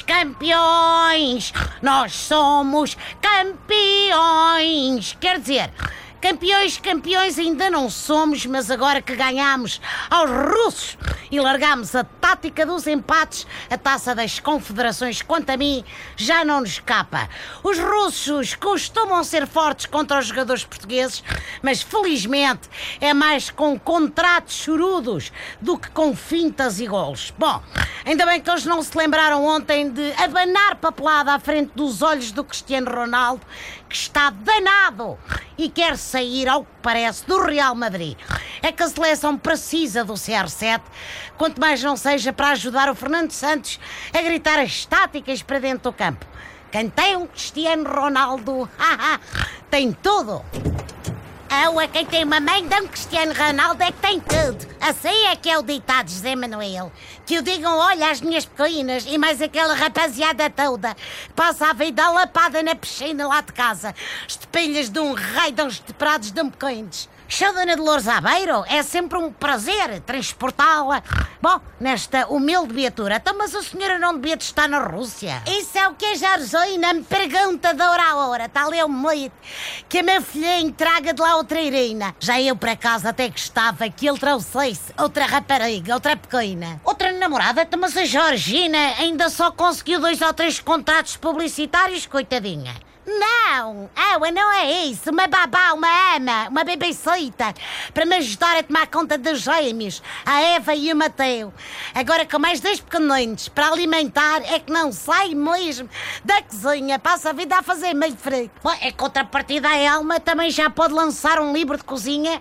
campeões! Nós somos campeões! Quer dizer, Campeões, campeões ainda não somos, mas agora que ganhamos aos russos e largamos a tática dos empates, a taça das confederações, quanto a mim, já não nos escapa. Os russos costumam ser fortes contra os jogadores portugueses, mas felizmente é mais com contratos chorudos do que com fintas e golos. Bom, ainda bem que eles não se lembraram ontem de abanar papelada à frente dos olhos do Cristiano Ronaldo, que está danado e quer sair, ao que parece, do Real Madrid. É que a seleção precisa do CR7, quanto mais não seja para ajudar o Fernando Santos a gritar as táticas para dentro do campo. Quem tem um Cristiano Ronaldo, tem tudo. Ou a quem tem uma mãe de um Cristiano Ronaldo é que tem tudo. Assim é que é o ditado, José Manuel. Que o digam, olha, as minhas pequenas e mais aquela rapaziada toda. Passa a vida lapada na piscina lá de casa. Estepilhas de um rei de uns teprados de um pequenos. Show Dona Dolores Aveiro, é sempre um prazer transportá-la. Bom, nesta humilde viatura. Então, mas a senhora não devia de estar na Rússia? Isso é o que a Jarzoina me pergunta de hora a hora. Tal é o moito que a minha filhinha traga de lá outra Irina. Já eu, para casa, até gostava que ele trouxesse outra rapariga, outra pequena. Outra namorada? Então, mas a Georgina ainda só conseguiu dois ou três contratos publicitários, coitadinha. Não, ela não é isso. Uma babá, uma ama, uma bebecita para me ajudar a tomar conta dos gêmeos, a Eva e o Mateu. Agora com mais dois pequeninos para alimentar é que não sai mesmo da cozinha, passa a vida a fazer meio frito. É contrapartida a Elma também já pode lançar um livro de cozinha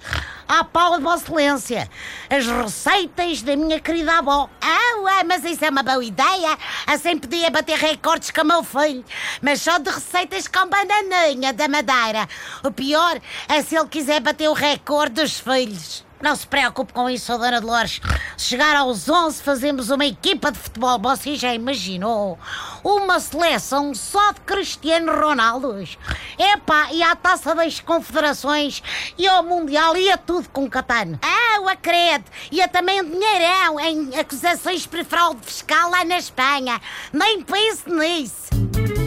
à pau de Vossa Excelência. As receitas da minha querida avó. Ah, mas isso é uma boa ideia. Assim podia bater recordes com o meu filho, mas só de receitas com bananinha da Madeira. O pior é se ele quiser bater o recorde dos filhos. Não se preocupe com isso, Dona Dolores. Se chegar aos 11, fazemos uma equipa de futebol. Você já imaginou? Uma seleção só de Cristiano Ronaldo. Epá, e à taça das confederações, e ao Mundial, e a tudo com Catano. Ah, o acredito. E a também um dinheirão em acusações por fraude fiscal lá na Espanha. Nem pense nisso.